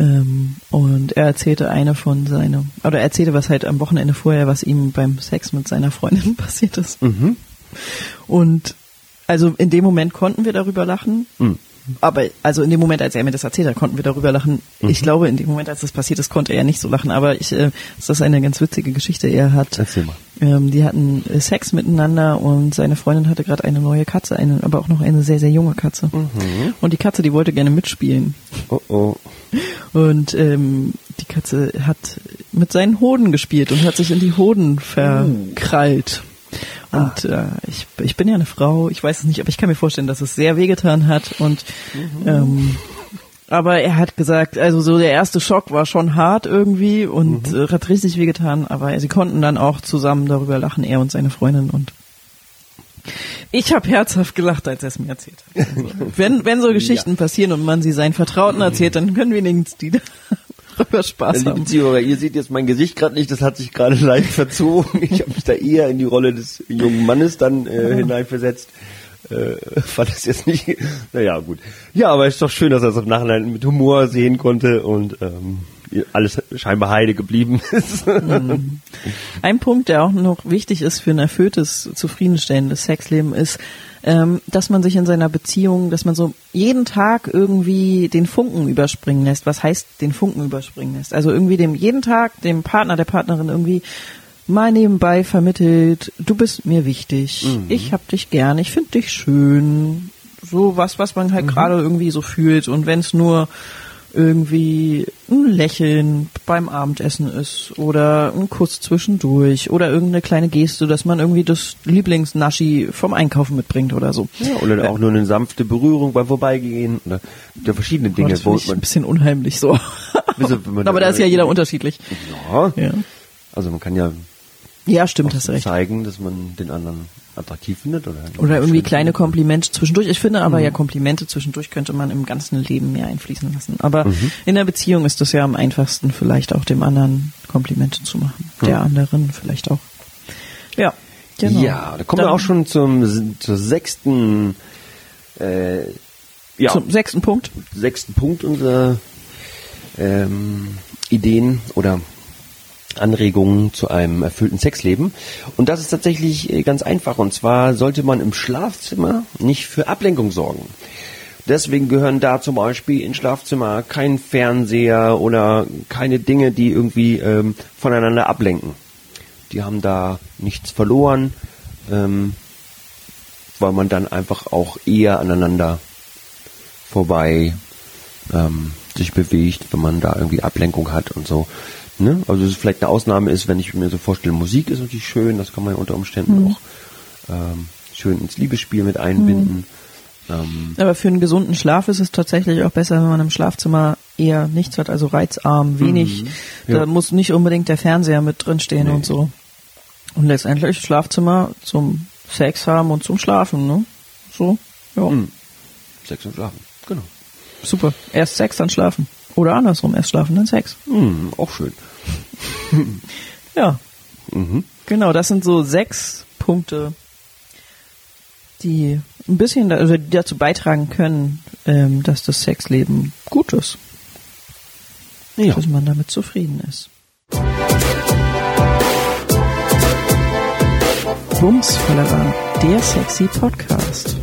Ähm, und er erzählte eine von seinem, oder er erzählte was halt am Wochenende vorher, was ihm beim Sex mit seiner Freundin [LAUGHS] passiert ist. Mhm. Und also in dem Moment konnten wir darüber lachen. Mhm. Aber also in dem Moment, als er mir das erzählt hat, konnten wir darüber lachen. Mhm. Ich glaube, in dem Moment, als das passiert ist, konnte er nicht so lachen. Aber ich, äh, das ist eine ganz witzige Geschichte. Er hat, ähm, die hatten äh, Sex miteinander und seine Freundin hatte gerade eine neue Katze, eine, aber auch noch eine sehr sehr junge Katze. Mhm. Und die Katze, die wollte gerne mitspielen. Oh oh. Und ähm, die Katze hat mit seinen Hoden gespielt und hat sich in die Hoden verkrallt. Und äh, ich, ich bin ja eine Frau, ich weiß es nicht, aber ich kann mir vorstellen, dass es sehr wehgetan hat. Und ähm, Aber er hat gesagt, also so der erste Schock war schon hart irgendwie und Mhm. äh, hat richtig wehgetan, aber sie konnten dann auch zusammen darüber lachen, er und seine Freundin und ich habe herzhaft gelacht, als er es mir erzählt hat. [LAUGHS] Also, wenn, wenn so Geschichten passieren und man sie seinen Vertrauten erzählt, dann können wenigstens die darüber Spaß Liebe haben. Zuhörer, ihr seht jetzt mein Gesicht gerade nicht, das hat sich gerade [LAUGHS] leicht verzogen. Ich habe mich da eher in die Rolle des jungen Mannes dann äh, hineinversetzt. Äh, [LAUGHS] fand es jetzt nicht, naja, gut. Ja, aber ist doch schön, dass er es im Nachhinein mit Humor sehen konnte und ähm, alles scheinbar heile geblieben [LAUGHS] ist. Mhm. Ein Punkt, der auch noch wichtig ist für ein erfülltes, zufriedenstellendes Sexleben, ist, ähm, dass man sich in seiner Beziehung, dass man so jeden Tag irgendwie den Funken überspringen lässt. Was heißt den Funken überspringen lässt? Also irgendwie dem jeden Tag dem Partner, der Partnerin irgendwie mal nebenbei vermittelt, du bist mir wichtig, Mhm. ich hab dich gern, ich finde dich schön, so was, was man halt Mhm. gerade irgendwie so fühlt und wenn es nur irgendwie ein Lächeln beim Abendessen ist oder ein Kuss zwischendurch oder irgendeine kleine Geste, dass man irgendwie das Lieblingsnaschi vom Einkaufen mitbringt oder so. Ja, oder auch nur eine sanfte Berührung beim Vorbeigehen oder ja verschiedene Dinge, das ich ein bisschen unheimlich so. [LAUGHS] Aber da ist ja jeder unterschiedlich. Ja. Ja. Also man kann ja Ja, stimmt, hast recht. zeigen, dass man den anderen attraktiv findet oder Oder irgendwie kleine Komplimente zwischendurch. Ich finde aber Mhm. ja, Komplimente zwischendurch könnte man im ganzen Leben mehr einfließen lassen. Aber Mhm. in der Beziehung ist es ja am einfachsten, vielleicht auch dem anderen Komplimente zu machen. Der Mhm. anderen vielleicht auch. Ja, genau. Ja, da kommen wir Dann auch schon zum zur sechsten äh, ja, Zum sechsten Punkt. sechsten Punkt unserer ähm, Ideen oder Anregungen zu einem erfüllten Sexleben. Und das ist tatsächlich äh, ganz einfach. Und zwar sollte man im Schlafzimmer nicht für Ablenkung sorgen. Deswegen gehören da zum Beispiel ins Schlafzimmer kein Fernseher oder keine Dinge, die irgendwie ähm, voneinander ablenken. Die haben da nichts verloren, ähm, weil man dann einfach auch eher aneinander vorbei ähm, sich bewegt, wenn man da irgendwie Ablenkung hat und so. Ne? Also es ist vielleicht eine Ausnahme ist, wenn ich mir so vorstelle, Musik ist natürlich schön, das kann man ja unter Umständen Mhm. auch ähm, schön ins Liebesspiel mit einbinden. Ähm, Aber für einen gesunden Schlaf ist es tatsächlich auch besser, wenn man im Schlafzimmer eher nichts hat, also reizarm, wenig. Mhm. Da Ja. muss nicht unbedingt der Fernseher mit drin stehen Nee. und so. Und letztendlich Schlafzimmer zum Sex haben und zum Schlafen, ne? So, ja. Mhm. Sex und Schlafen, genau. Super. Erst Sex, dann Schlafen. Oder andersrum, erst Schlafen, dann Sex. Mhm, auch schön. [LAUGHS] Ja, Mhm. genau, das sind so sechs Punkte, die ein bisschen also dazu beitragen können, ähm, dass das Sexleben gut ist. Ja. Dass man damit zufrieden ist. Bumsfallerer, der sexy Podcast.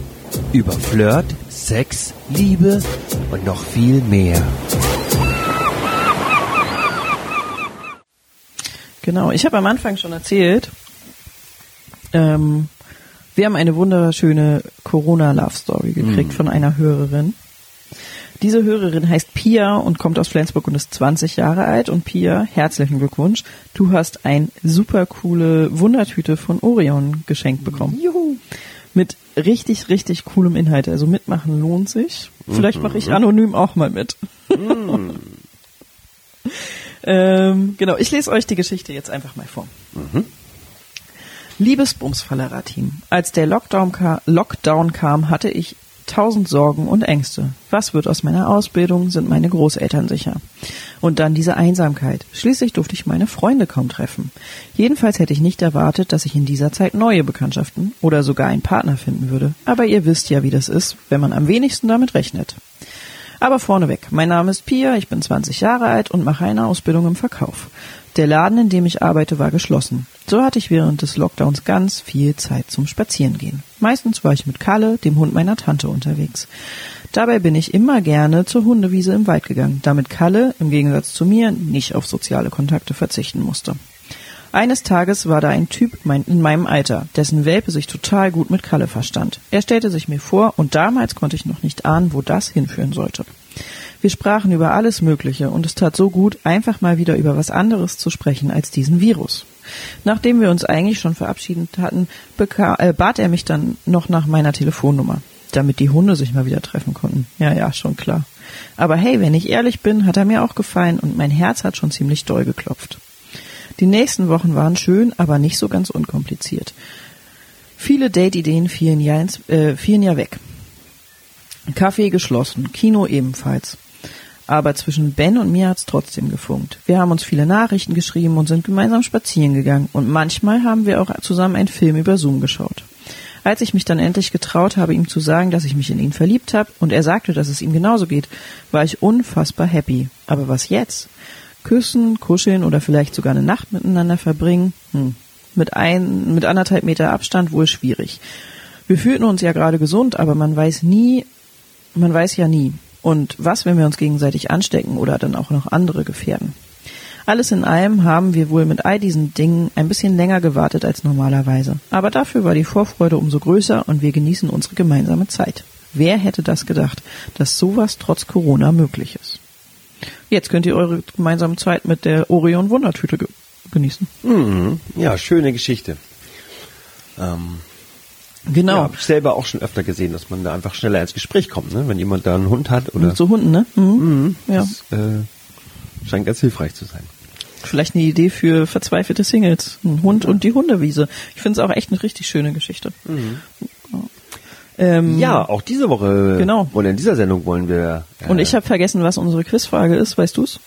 Über Flirt, Sex, Liebe und noch viel mehr. Genau, ich habe am Anfang schon erzählt, ähm, wir haben eine wunderschöne Corona-Love-Story gekriegt Mhm. von einer Hörerin. Diese Hörerin heißt Pia und kommt aus Flensburg und ist 20 Jahre alt. Und Pia, herzlichen Glückwunsch. Du hast ein super coole Wundertüte von Orion geschenkt bekommen. Juhu. Mit richtig, richtig coolem Inhalt. Also mitmachen lohnt sich. Vielleicht mache ich Mhm. anonym auch mal mit. [LAUGHS] ähm, genau, ich lese euch die Geschichte jetzt einfach mal vor. Liebes Bumsfallerer-Team, als der Lockdown, ka Lockdown kam, hatte ich tausend Sorgen und Ängste. Was wird aus meiner Ausbildung? Sind meine Großeltern sicher? Und dann diese Einsamkeit. Schließlich durfte ich meine Freunde kaum treffen. Jedenfalls hätte ich nicht erwartet, dass ich in dieser Zeit neue Bekanntschaften oder sogar einen Partner finden würde. Aber ihr wisst ja, wie das ist, wenn man am wenigsten damit rechnet. Aber vorneweg, mein Name ist Pia, ich bin 20 Jahre alt und mache eine Ausbildung im Verkauf. Der Laden, in dem ich arbeite, war geschlossen. So hatte ich während des Lockdowns ganz viel Zeit zum Spazierengehen. Meistens war ich mit Kalle, dem Hund meiner Tante, unterwegs. Dabei bin ich immer gerne zur Hundewiese im Wald gegangen, damit Kalle, im Gegensatz zu mir, nicht auf soziale Kontakte verzichten musste. Eines Tages war da ein Typ in meinem Alter, dessen Welpe sich total gut mit Kalle verstand. Er stellte sich mir vor und damals konnte ich noch nicht ahnen, wo das hinführen sollte. Wir sprachen über alles Mögliche und es tat so gut, einfach mal wieder über was anderes zu sprechen als diesen Virus. Nachdem wir uns eigentlich schon verabschiedet hatten, beka- äh, bat er mich dann noch nach meiner Telefonnummer. damit die Hunde sich mal wieder treffen konnten. Ja, ja, schon klar. Aber hey, wenn ich ehrlich bin, hat er mir auch gefallen und mein Herz hat schon ziemlich doll geklopft. Die nächsten Wochen waren schön, aber nicht so ganz unkompliziert. Viele Date-Ideen fielen ja, ins, äh, fielen ja weg. Kaffee geschlossen, Kino ebenfalls. Aber zwischen Ben und mir hat's trotzdem gefunkt. Wir haben uns viele Nachrichten geschrieben und sind gemeinsam spazieren gegangen. Und manchmal haben wir auch zusammen einen Film über Zoom geschaut. Als ich mich dann endlich getraut habe, ihm zu sagen, dass ich mich in ihn verliebt habe und er sagte, dass es ihm genauso geht, war ich unfassbar happy. Aber was jetzt? Küssen, kuscheln oder vielleicht sogar eine Nacht miteinander verbringen? Hm. Mit ein, mit anderthalb Meter Abstand wohl schwierig. Wir fühlten uns ja gerade gesund, aber man weiß nie, man weiß ja nie. Und was, wenn wir uns gegenseitig anstecken oder dann auch noch andere gefährden? Alles in allem haben wir wohl mit all diesen Dingen ein bisschen länger gewartet als normalerweise. Aber dafür war die Vorfreude umso größer und wir genießen unsere gemeinsame Zeit. Wer hätte das gedacht, dass sowas trotz Corona möglich ist? Jetzt könnt ihr eure gemeinsame Zeit mit der Orion Wundertüte ge genießen. Mhm. Ja, schöne Geschichte. Ähm, Genau. Ja, hab ich selber auch schon öfter gesehen, dass man da einfach schneller ins Gespräch kommt, ne? wenn jemand da einen Hund hat oder. Mit so Hunden, ne? Mhm. Mhm. Ja. Das äh, scheint ganz hilfreich zu sein. Vielleicht eine Idee für verzweifelte Singles. Ein Hund und die Hundewiese. Ich finde es auch echt eine richtig schöne Geschichte. Mhm. Ähm, Ja, auch diese Woche. Genau. Oder in dieser Sendung wollen wir. Äh, Und ich habe vergessen, was unsere Quizfrage ist. Weißt du's?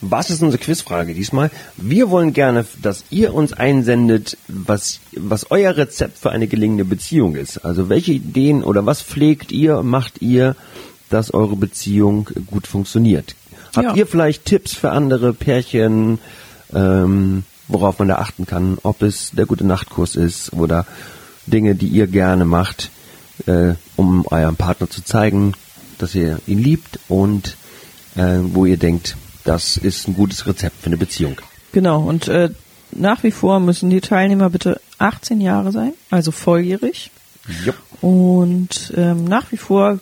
Was ist unsere Quizfrage diesmal? Wir wollen gerne, dass ihr uns einsendet, was, was euer Rezept für eine gelingende Beziehung ist. Also welche Ideen oder was pflegt ihr, macht ihr, dass eure Beziehung gut funktioniert? Habt Ja. ihr vielleicht Tipps für andere Pärchen, ähm, worauf man da achten kann? Ob es der gute Nachtkurs ist oder Dinge, die ihr gerne macht, äh, um eurem Partner zu zeigen, dass ihr ihn liebt und äh, wo ihr denkt, das ist ein gutes Rezept für eine Beziehung. Genau. Und äh, nach wie vor müssen die Teilnehmer bitte 18 Jahre sein, also volljährig. Jupp. Und ähm, nach wie vor,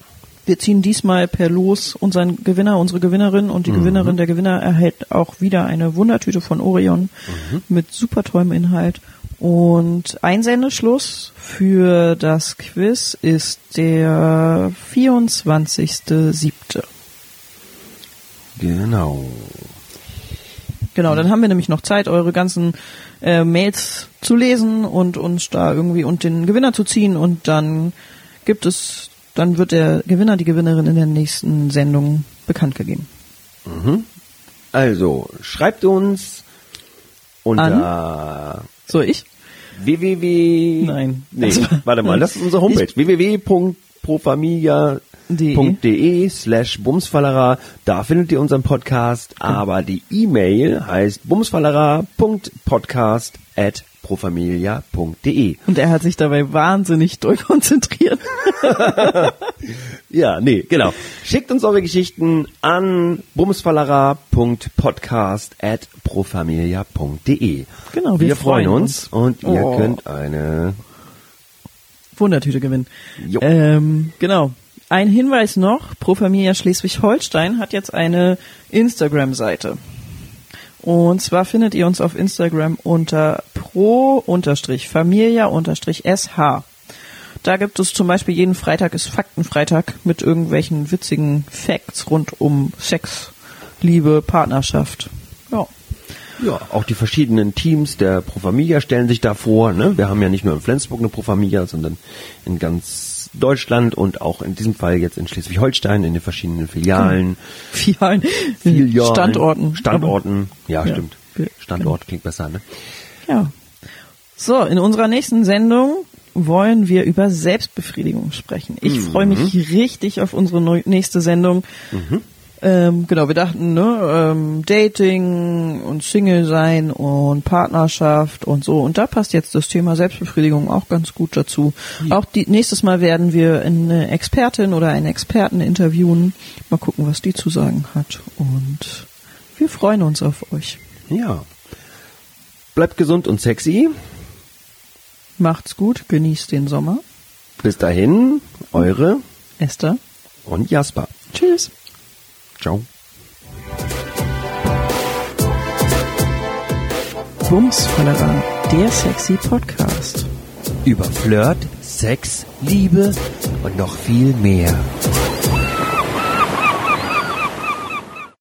wir ziehen diesmal per Los unseren Gewinner, unsere Gewinnerin und die Mhm. Gewinnerin, der Gewinner erhält auch wieder eine Wundertüte von Orion Mhm. mit super tollem Inhalt. Und Einsendeschluss für das Quiz ist der 24.07. Genau. Genau, dann haben wir nämlich noch Zeit, eure ganzen äh, Mails zu lesen und uns da irgendwie und den Gewinner zu ziehen und dann gibt es, dann wird der Gewinner, die Gewinnerin in der nächsten Sendung bekannt gegeben. Mhm. Also, schreibt uns unter So, ich? www. Nein. Nee, war- [LAUGHS] warte mal, das ist unsere [LAUGHS] Homepage. www.profamilia.de slash bumsfallera. Da findet ihr unseren Podcast, aber die E-Mail heißt bumsfallera.podcast at profamilia.de. Und er hat sich dabei wahnsinnig doll konzentriert. [LAUGHS] Ja, nee, genau. Schickt uns eure Geschichten an bumsfallera.podcast at profamilia.de. Genau, wir, wir freuen uns uns. und ihr Oh. könnt eine Wundertüte gewinnen. Ähm, genau. Ein Hinweis noch, Pro Familia Schleswig-Holstein hat jetzt eine Instagram-Seite. Und zwar findet ihr uns auf Instagram unter pro-familia-sh. Da gibt es zum Beispiel jeden Freitag ist Faktenfreitag mit irgendwelchen witzigen Facts rund um Sex, Liebe, Partnerschaft. Ja. Ja, auch die verschiedenen Teams der Pro Familia stellen sich da vor. Ne? Wir haben ja nicht nur in Flensburg eine Pro Familia, sondern in ganz Deutschland und auch in diesem Fall jetzt in Schleswig-Holstein in den verschiedenen Filialen. Filialen. Filialen. [LAUGHS] Standorten. Standorten. Ja, Ja. stimmt. Standort klingt besser, ne? Ja. So, in unserer nächsten Sendung wollen wir über Selbstbefriedigung sprechen. Ich Mhm. freue mich richtig auf unsere neu nächste Sendung. Mhm. Ähm, genau, wir dachten, ne, ähm, Dating und Single sein und Partnerschaft und so. Und da passt jetzt das Thema Selbstbefriedigung auch ganz gut dazu. Auch die, nächstes Mal werden wir eine Expertin oder einen Experten interviewen. Mal gucken, was die zu sagen hat. Und wir freuen uns auf euch. Ja. Bleibt gesund und sexy. Macht's gut, genießt den Sommer. Bis dahin, eure Esther und Jasper. Tschüss. Ciao. Bumsfallera, der sexy Podcast. Über Flirt, Sex, Liebe und noch viel mehr.